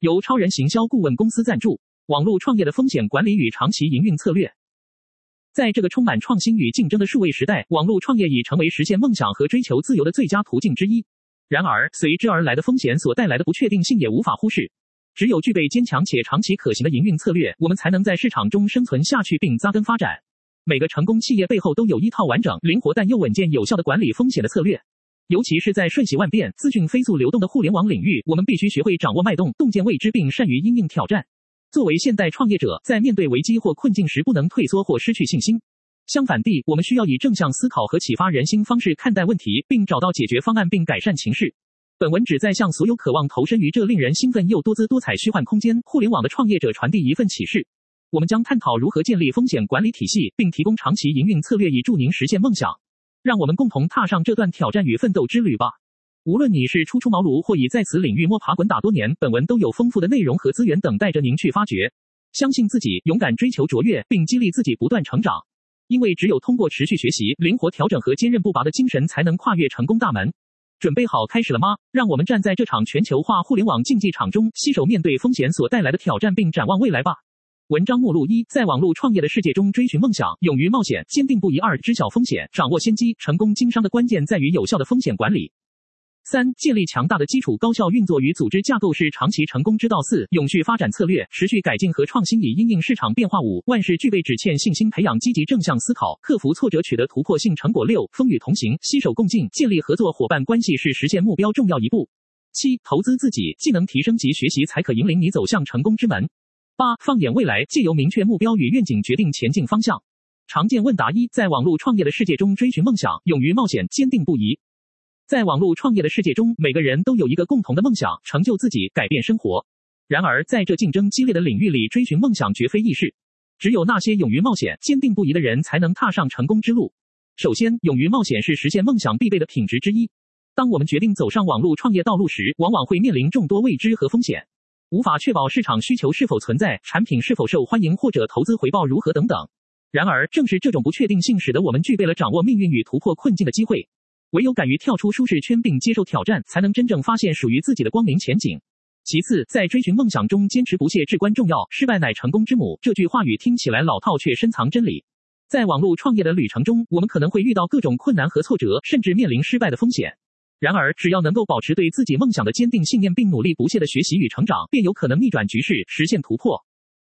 由超人行销顾问公司赞助，网络创业的风险管理与长期营运策略。在这个充满创新与竞争的数位时代，网络创业已成为实现梦想和追求自由的最佳途径之一。然而，随之而来的风险所带来的不确定性也无法忽视。只有具备坚强且长期可行的营运策略，我们才能在市场中生存下去并扎根发展。每个成功企业背后都有一套完整、灵活但又稳健有效的管理风险的策略。尤其是在瞬息万变、资讯飞速流动的互联网领域，我们必须学会掌握脉动、洞见未知，并善于因应挑战。作为现代创业者，在面对危机或困境时，不能退缩或失去信心。相反地，我们需要以正向思考和启发人心方式看待问题，并找到解决方案，并改善情势。本文旨在向所有渴望投身于这令人兴奋又多姿多彩虚幻空间互联网的创业者传递一份启示。我们将探讨如何建立风险管理体系，并提供长期营运策略，以助您实现梦想。让我们共同踏上这段挑战与奋斗之旅吧。无论你是初出茅庐，或已在此领域摸爬滚打多年，本文都有丰富的内容和资源等待着您去发掘。相信自己，勇敢追求卓越，并激励自己不断成长。因为只有通过持续学习、灵活调整和坚韧不拔的精神，才能跨越成功大门。准备好开始了吗？让我们站在这场全球化互联网竞技场中，携手面对风险所带来的挑战，并展望未来吧。文章目录一：在网络创业的世界中追寻梦想，勇于冒险，坚定不移。二、知晓风险，掌握先机。成功经商的关键在于有效的风险管理。三、建立强大的基础，高效运作与组织架构是长期成功之道。四、永续发展策略，持续改进和创新以因应市场变化。五、万事俱备，只欠信心。培养积极正向思考，克服挫折，取得突破性成果。六、风雨同行，携手共进，建立合作伙伴关系是实现目标重要一步。七、投资自己，技能提升及学习才可引领你走向成功之门。八、放眼未来，借由明确目标与愿景决定前进方向。常见问答一：在网络创业的世界中追寻梦想，勇于冒险，坚定不移。在网络创业的世界中，每个人都有一个共同的梦想，成就自己，改变生活。然而，在这竞争激烈的领域里，追寻梦想绝非易事。只有那些勇于冒险、坚定不移的人，才能踏上成功之路。首先，勇于冒险是实现梦想必备的品质之一。当我们决定走上网络创业道路时，往往会面临众多未知和风险。无法确保市场需求是否存在，产品是否受欢迎，或者投资回报如何等等。然而，正是这种不确定性，使得我们具备了掌握命运与突破困境的机会。唯有敢于跳出舒适圈并接受挑战，才能真正发现属于自己的光明前景。其次，在追寻梦想中坚持不懈至关重要。失败乃成功之母，这句话语听起来老套，却深藏真理。在网络创业的旅程中，我们可能会遇到各种困难和挫折，甚至面临失败的风险。然而，只要能够保持对自己梦想的坚定信念，并努力不懈的学习与成长，便有可能逆转局势，实现突破。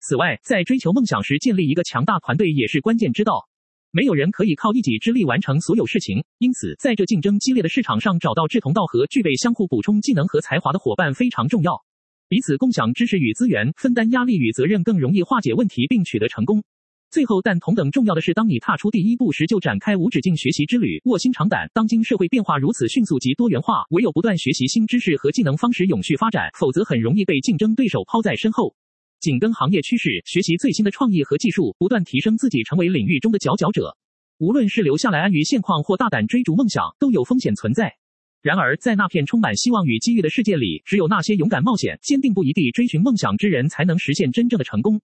此外，在追求梦想时，建立一个强大团队也是关键之道。没有人可以靠一己之力完成所有事情，因此，在这竞争激烈的市场上，找到志同道合、具备相互补充技能和才华的伙伴非常重要。彼此共享知识与资源，分担压力与责任，更容易化解问题并取得成功。最后，但同等重要的是，当你踏出第一步时，就展开无止境学习之旅，卧薪尝胆。当今社会变化如此迅速及多元化，唯有不断学习新知识和技能，方使永续发展，否则很容易被竞争对手抛在身后。紧跟行业趋势，学习最新的创意和技术，不断提升自己，成为领域中的佼佼者。无论是留下来安于现况，或大胆追逐梦想，都有风险存在。然而，在那片充满希望与机遇的世界里，只有那些勇敢冒险、坚定不移地追寻梦想之人，才能实现真正的成功。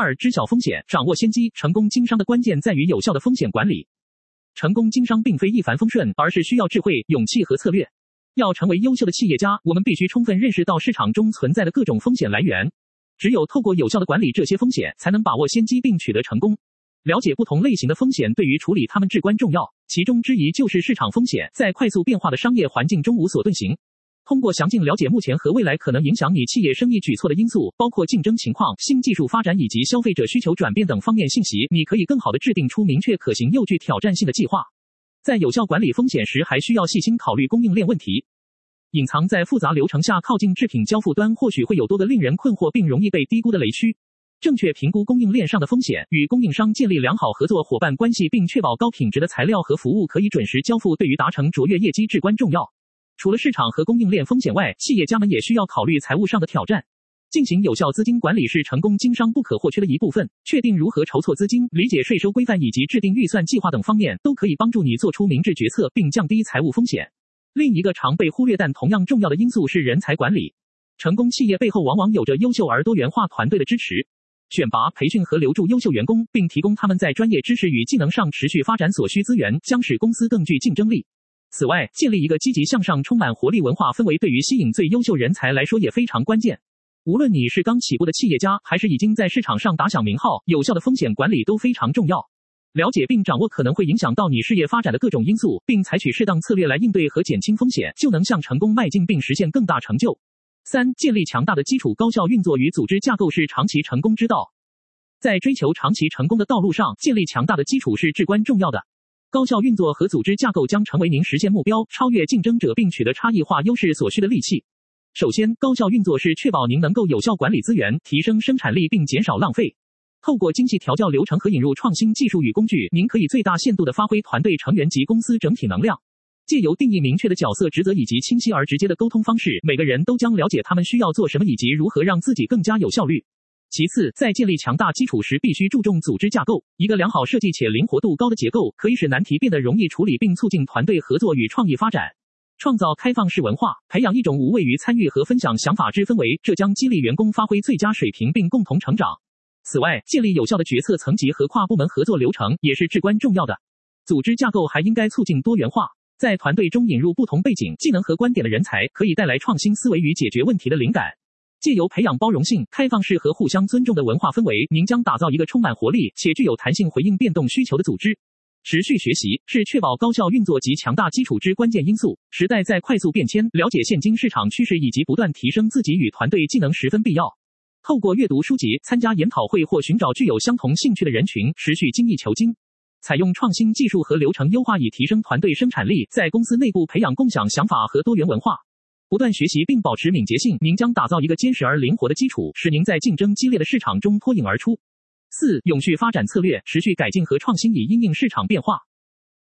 二、知晓风险，掌握先机。成功经商的关键在于有效的风险管理。成功经商并非一帆风顺，而是需要智慧、勇气和策略。要成为优秀的企业家，我们必须充分认识到市场中存在的各种风险来源。只有透过有效的管理这些风险，才能把握先机并取得成功。了解不同类型的风险，对于处理它们至关重要。其中之一就是市场风险，在快速变化的商业环境中无所遁形。通过详尽了解目前和未来可能影响你企业生意举措的因素，包括竞争情况、新技术发展以及消费者需求转变等方面信息，你可以更好地制定出明确可行又具挑战性的计划。在有效管理风险时，还需要细心考虑供应链问题。隐藏在复杂流程下靠近制品交付端，或许会有多个令人困惑并容易被低估的雷区。正确评估供应链上的风险，与供应商建立良好合作伙伴关系，并确保高品质的材料和服务可以准时交付，对于达成卓越业绩至关重要。除了市场和供应链风险外，企业家们也需要考虑财务上的挑战。进行有效资金管理是成功经商不可或缺的一部分。确定如何筹措资金、理解税收规范以及制定预算计划等方面，都可以帮助你做出明智决策，并降低财务风险。另一个常被忽略但同样重要的因素是人才管理。成功企业背后往往有着优秀而多元化团队的支持。选拔、培训和留住优秀员工，并提供他们在专业知识与技能上持续发展所需资源，将使公司更具竞争力。此外，建立一个积极向上、充满活力文化氛围，对于吸引最优秀人才来说也非常关键。无论你是刚起步的企业家，还是已经在市场上打响名号，有效的风险管理都非常重要。了解并掌握可能会影响到你事业发展的各种因素，并采取适当策略来应对和减轻风险，就能向成功迈进并实现更大成就。三、建立强大的基础，高效运作与组织架构是长期成功之道。在追求长期成功的道路上，建立强大的基础是至关重要的。高效运作和组织架构将成为您实现目标、超越竞争者并取得差异化优势所需的利器。首先，高效运作是确保您能够有效管理资源，提升生产力并减少浪费。透过精细调教流程和引入创新技术与工具，您可以最大限度地发挥团队成员及公司整体能量。借由定义明确的角色职责以及清晰而直接的沟通方式，每个人都将了解他们需要做什么以及如何让自己更加有效率。其次，在建立强大基础时，必须注重组织架构。一个良好设计且灵活度高的结构，可以使难题变得容易处理，并促进团队合作与创意发展。创造开放式文化，培养一种无畏于参与和分享想法之氛围，这将激励员工发挥最佳水平并共同成长。此外，建立有效的决策层级和跨部门合作流程也是至关重要的。组织架构还应该促进多元化，在团队中引入不同背景、技能和观点的人才，可以带来创新思维与解决问题的灵感。借由培养包容性、开放式和互相尊重的文化氛围，您将打造一个充满活力且具有弹性回应变动需求的组织。持续学习是确保高效运作及强大基础之关键因素。时代在快速变迁，了解现今市场趋势以及不断提升自己与团队技能十分必要。透过阅读书籍、参加研讨会或寻找具有相同兴趣的人群，持续精益求精。采用创新技术和流程优化以提升团队生产力，在公司内部培养共享想法和多元文化。不断学习并保持敏捷性，您将打造一个坚实而灵活的基础，使您在竞争激烈的市场中脱颖而出。四、永续发展策略，持续改进和创新以因应市场变化。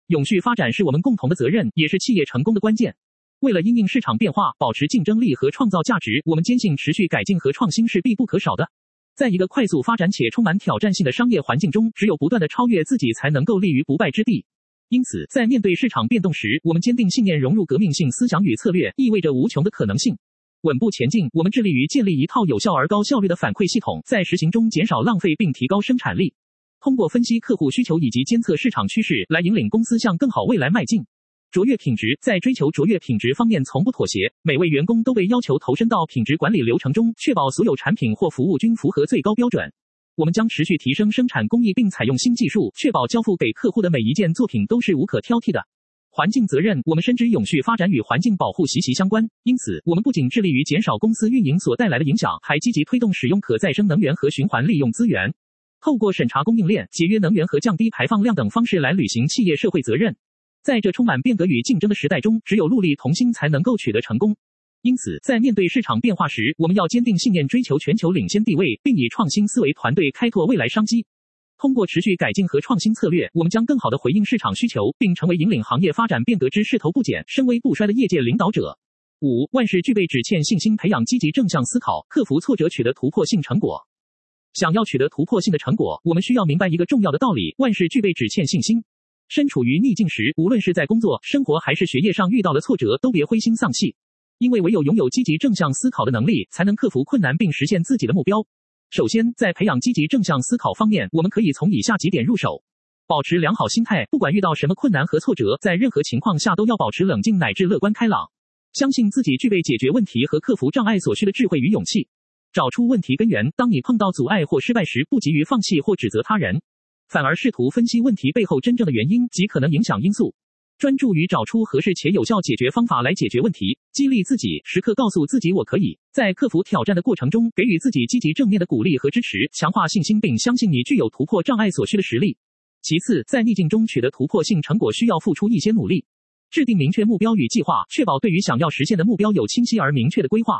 永续发展是我们共同的责任，也是企业成功的关键。为了因应市场变化，保持竞争力和创造价值，我们坚信持续改进和创新是必不可少的。在一个快速发展且充满挑战性的商业环境中，只有不断地超越自己，才能够立于不败之地。因此，在面对市场变动时，我们坚定信念，融入革命性思想与策略，意味着无穷的可能性。稳步前进，我们致力于建立一套有效而高效率的反馈系统，在实行中减少浪费并提高生产力。通过分析客户需求以及监测市场趋势，来引领公司向更好未来迈进。卓越品质，在追求卓越品质方面从不妥协。每位员工都被要求投身到品质管理流程中，确保所有产品或服务均符合最高标准。我们将持续提升生产工艺，并采用新技术，确保交付给客户的每一件作品都是无可挑剔的。环境责任，我们深知永续发展与环境保护息息相关，因此，我们不仅致力于减少公司运营所带来的影响，还积极推动使用可再生能源和循环利用资源，透过审查供应链、节约能源和降低排放量等方式来履行企业社会责任。在这充满变革与竞争的时代中，只有戮力同心，才能够取得成功。因此，在面对市场变化时，我们要坚定信念，追求全球领先地位，并以创新思维团队开拓未来商机。通过持续改进和创新策略，我们将更好地回应市场需求，并成为引领行业发展变革之势头不减、深威不衰的业界领导者。五、万事俱备，只欠信心。培养积极正向思考，克服挫折，取得突破性成果。想要取得突破性的成果，我们需要明白一个重要的道理：万事俱备，只欠信心。身处于逆境时，无论是在工作、生活还是学业上遇到了挫折，都别灰心丧气。因为唯有拥有积极正向思考的能力，才能克服困难并实现自己的目标。首先，在培养积极正向思考方面，我们可以从以下几点入手：保持良好心态，不管遇到什么困难和挫折，在任何情况下都要保持冷静乃至乐观开朗，相信自己具备解决问题和克服障碍所需的智慧与勇气。找出问题根源，当你碰到阻碍或失败时，不急于放弃或指责他人，反而试图分析问题背后真正的原因及可能影响因素。专注于找出合适且有效解决方法来解决问题，激励自己，时刻告诉自己我可以。在克服挑战的过程中，给予自己积极正面的鼓励和支持，强化信心，并相信你具有突破障碍所需的实力。其次，在逆境中取得突破性成果需要付出一些努力，制定明确目标与计划，确保对于想要实现的目标有清晰而明确的规划，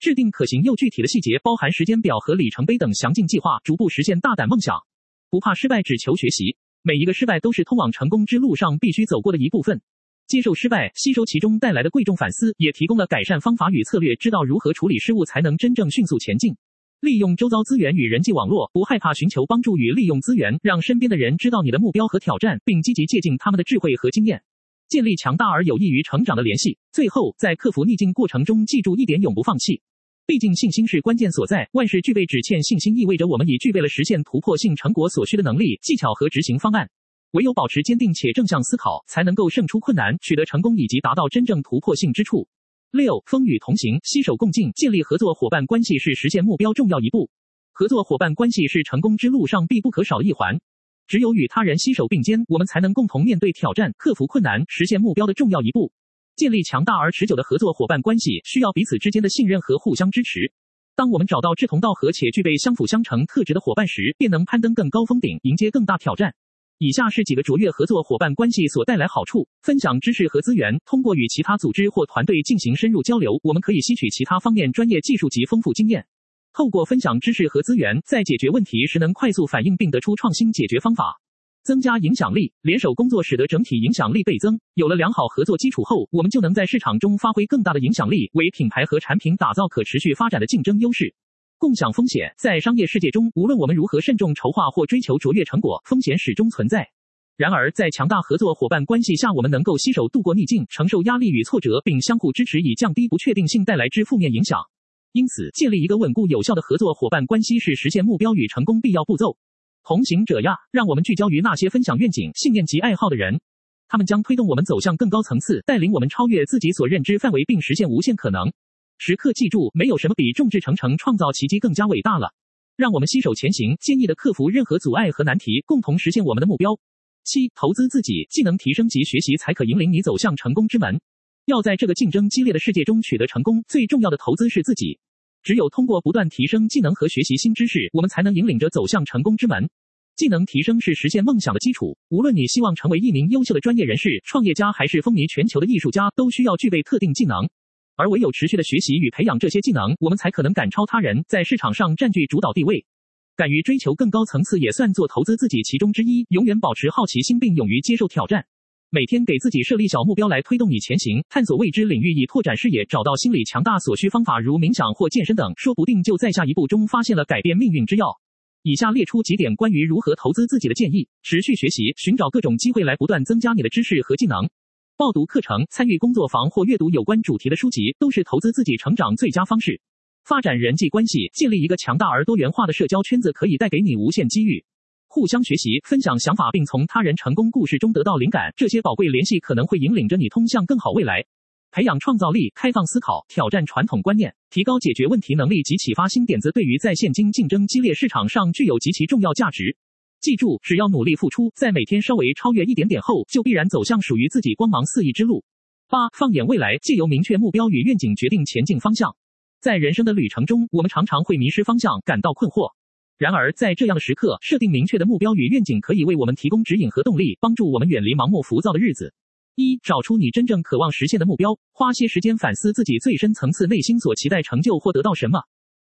制定可行又具体的细节，包含时间表和里程碑等详尽计划，逐步实现大胆梦想。不怕失败，只求学习。每一个失败都是通往成功之路上必须走过的一部分。接受失败，吸收其中带来的贵重反思，也提供了改善方法与策略。知道如何处理失误，才能真正迅速前进。利用周遭资源与人际网络，不害怕寻求帮助与利用资源，让身边的人知道你的目标和挑战，并积极借鉴他们的智慧和经验，建立强大而有益于成长的联系。最后，在克服逆境过程中，记住一点：永不放弃。毕竟信心是关键所在，万事俱备，只欠信心，意味着我们已具备了实现突破性成果所需的能力、技巧和执行方案。唯有保持坚定且正向思考，才能够胜出困难，取得成功以及达到真正突破性之处。六，风雨同行，携手共进，建立合作伙伴关系是实现目标重要一步。合作伙伴关系是成功之路上必不可少一环。只有与他人携手并肩，我们才能共同面对挑战，克服困难，实现目标的重要一步。建立强大而持久的合作伙伴关系，需要彼此之间的信任和互相支持。当我们找到志同道合且具备相辅相成特质的伙伴时，便能攀登更高峰顶，迎接更大挑战。以下是几个卓越合作伙伴关系所带来好处：分享知识和资源。通过与其他组织或团队进行深入交流，我们可以吸取其他方面专业技术及丰富经验。透过分享知识和资源，在解决问题时能快速反应并得出创新解决方法。增加影响力，联手工作使得整体影响力倍增。有了良好合作基础后，我们就能在市场中发挥更大的影响力，为品牌和产品打造可持续发展的竞争优势。共享风险，在商业世界中，无论我们如何慎重筹划或追求卓越成果，风险始终存在。然而，在强大合作伙伴关系下，我们能够携手度过逆境，承受压力与挫折，并相互支持，以降低不确定性带来之负面影响。因此，建立一个稳固有效的合作伙伴关系是实现目标与成功必要步骤。同行者呀，让我们聚焦于那些分享愿景、信念及爱好的人，他们将推动我们走向更高层次，带领我们超越自己所认知范围，并实现无限可能。时刻记住，没有什么比众志成城创造奇迹更加伟大了。让我们携手前行，坚毅地克服任何阻碍和难题，共同实现我们的目标。七、投资自己，技能提升及学习才可引领你走向成功之门。要在这个竞争激烈的世界中取得成功，最重要的投资是自己。只有通过不断提升技能和学习新知识，我们才能引领着走向成功之门。技能提升是实现梦想的基础。无论你希望成为一名优秀的专业人士、创业家，还是风靡全球的艺术家，都需要具备特定技能。而唯有持续的学习与培养这些技能，我们才可能赶超他人，在市场上占据主导地位。敢于追求更高层次，也算做投资自己其中之一。永远保持好奇心，并勇于接受挑战。每天给自己设立小目标来推动你前行，探索未知领域以拓展视野，找到心理强大所需方法，如冥想或健身等，说不定就在下一步中发现了改变命运之钥。以下列出几点关于如何投资自己的建议：持续学习，寻找各种机会来不断增加你的知识和技能。报读课程、参与工作坊或阅读有关主题的书籍，都是投资自己成长最佳方式。发展人际关系，建立一个强大而多元化的社交圈子，可以带给你无限机遇。互相学习，分享想法，并从他人成功故事中得到灵感，这些宝贵联系可能会引领着你通向更好未来。培养创造力，开放思考，挑战传统观念，提高解决问题能力及启发新点子，对于在现今竞争激烈市场上具有极其重要价值。记住，只要努力付出，在每天稍微超越一点点后，就必然走向属于自己光芒四溢之路。八，放眼未来，借由明确目标与愿景决定前进方向。在人生的旅程中，我们常常会迷失方向，感到困惑。然而，在这样的时刻，设定明确的目标与愿景，可以为我们提供指引和动力，帮助我们远离盲目浮躁的日子。一，找出你真正渴望实现的目标，花些时间反思自己最深层次内心所期待成就或得到什么。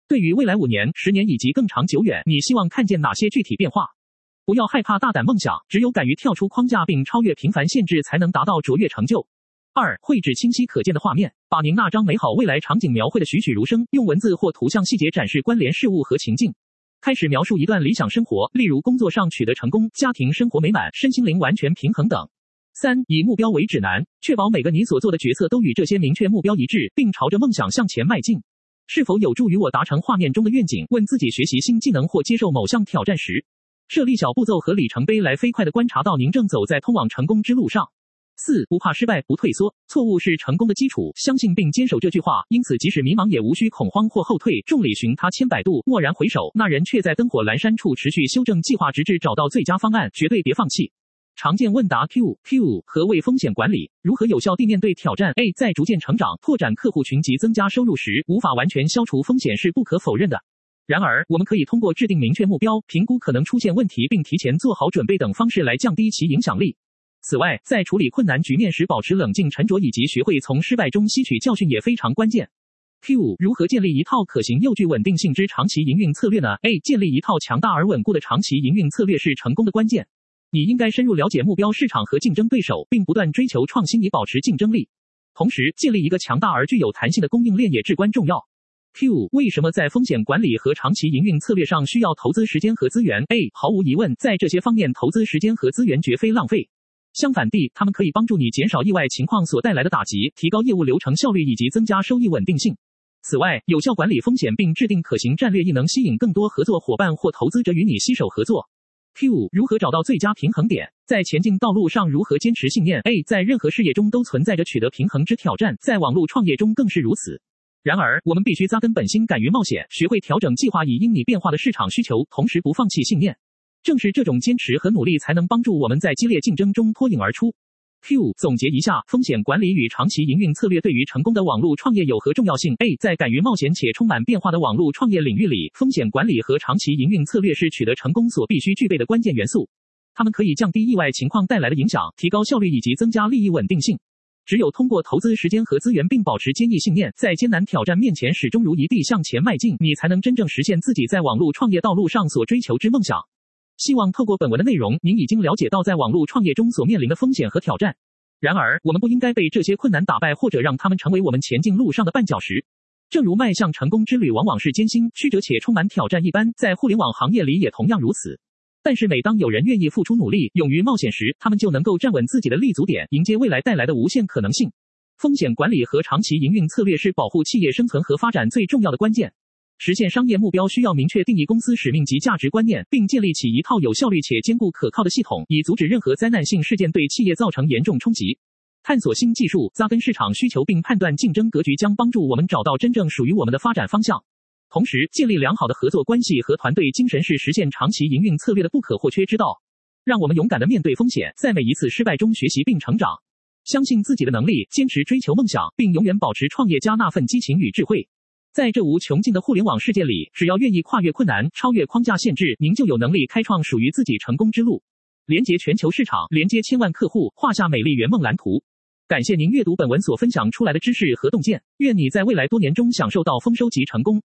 对于未来五年、十年以及更长久远，你希望看见哪些具体变化？不要害怕大胆梦想，只有敢于跳出框架并超越平凡限制，才能达到卓越成就。二、绘制清晰可见的画面，把您那张美好未来场景描绘得栩栩如生，用文字或图像细节展示关联事物和情境。开始描述一段理想生活，例如工作上取得成功、家庭生活美满、身心灵完全平衡等。三、以目标为指南，确保每个你所做的决策都与这些明确目标一致，并朝着梦想向前迈进。是否有助于我达成画面中的愿景？问自己学习新技能或接受某项挑战时。设立小步骤和里程碑，来飞快地观察到您正走在通往成功之路上。四、不怕失败，不退缩，错误是成功的基础。相信并坚守这句话，因此即使迷茫，也无需恐慌或后退。众里寻他千百度，蓦然回首，那人却在灯火阑珊处持续修正计划，直至找到最佳方案。绝对别放弃。常见问答 Q Q，何谓风险管理？如何有效地面对挑战？A，在逐渐成长、拓展客户群及增加收入时，无法完全消除风险是不可否认的。然而，我们可以通过制定明确目标、评估可能出现问题，并提前做好准备等方式来降低其影响力。此外，在处理困难局面时，保持冷静沉着以及学会从失败中吸取教训也非常关键。Q，如何建立一套可行又具稳定性之长期营运策略呢？A，建立一套强大而稳固的长期营运策略是成功的关键。你应该深入了解目标市场和竞争对手，并不断追求创新以保持竞争力。同时，建立一个强大而具有弹性的供应链也至关重要。Q，为什么在风险管理和长期营运策略上需要投资时间和资源？A，毫无疑问，在这些方面投资时间和资源绝非浪费。相反地，他们可以帮助你减少意外情况所带来的打击，提高业务流程效率以及增加收益稳定性。此外，有效管理风险并制定可行战略，亦能吸引更多合作伙伴或投资者与你携手合作。Q 如何找到最佳平衡点？在前进道路上如何坚持信念？A 在任何事业中都存在着取得平衡之挑战，在网络创业中更是如此。然而，我们必须扎根本心，敢于冒险，学会调整计划，以因你变化的市场需求，同时不放弃信念。正是这种坚持和努力，才能帮助我们在激烈竞争中脱颖而出。Q 总结一下，风险管理与长期营运策略对于成功的网络创业有何重要性？A 在敢于冒险且充满变化的网络创业领域里，风险管理和长期营运策略是取得成功所必须具备的关键元素。它们可以降低意外情况带来的影响，提高效率以及增加利益稳定性。只有通过投资时间和资源，并保持坚毅信念，在艰难挑战面前始终如一地向前迈进，你才能真正实现自己在网络创业道路上所追求之梦想。希望透过本文的内容，您已经了解到在网络创业中所面临的风险和挑战。然而，我们不应该被这些困难打败，或者让他们成为我们前进路上的绊脚石。正如迈向成功之旅往往是艰辛、曲折且充满挑战一般，在互联网行业里也同样如此。但是，每当有人愿意付出努力、勇于冒险时，他们就能够站稳自己的立足点，迎接未来带来的无限可能性。风险管理和长期营运策略是保护企业生存和发展最重要的关键。实现商业目标需要明确定义公司使命及价值观念，并建立起一套有效率且坚固可靠的系统，以阻止任何灾难性事件对企业造成严重冲击。探索新技术、扎根市场需求并判断竞争格局，将帮助我们找到真正属于我们的发展方向。同时，建立良好的合作关系和团队精神是实现长期营运策略的不可或缺之道。让我们勇敢地面对风险，在每一次失败中学习并成长。相信自己的能力，坚持追求梦想，并永远保持创业家那份激情与智慧。在这无穷尽的互联网世界里，只要愿意跨越困难，超越框架限制，您就有能力开创属于自己成功之路。连接全球市场，连接千万客户，画下美丽圆梦蓝图。感谢您阅读本文所分享出来的知识和洞见，愿你在未来多年中享受到丰收及成功。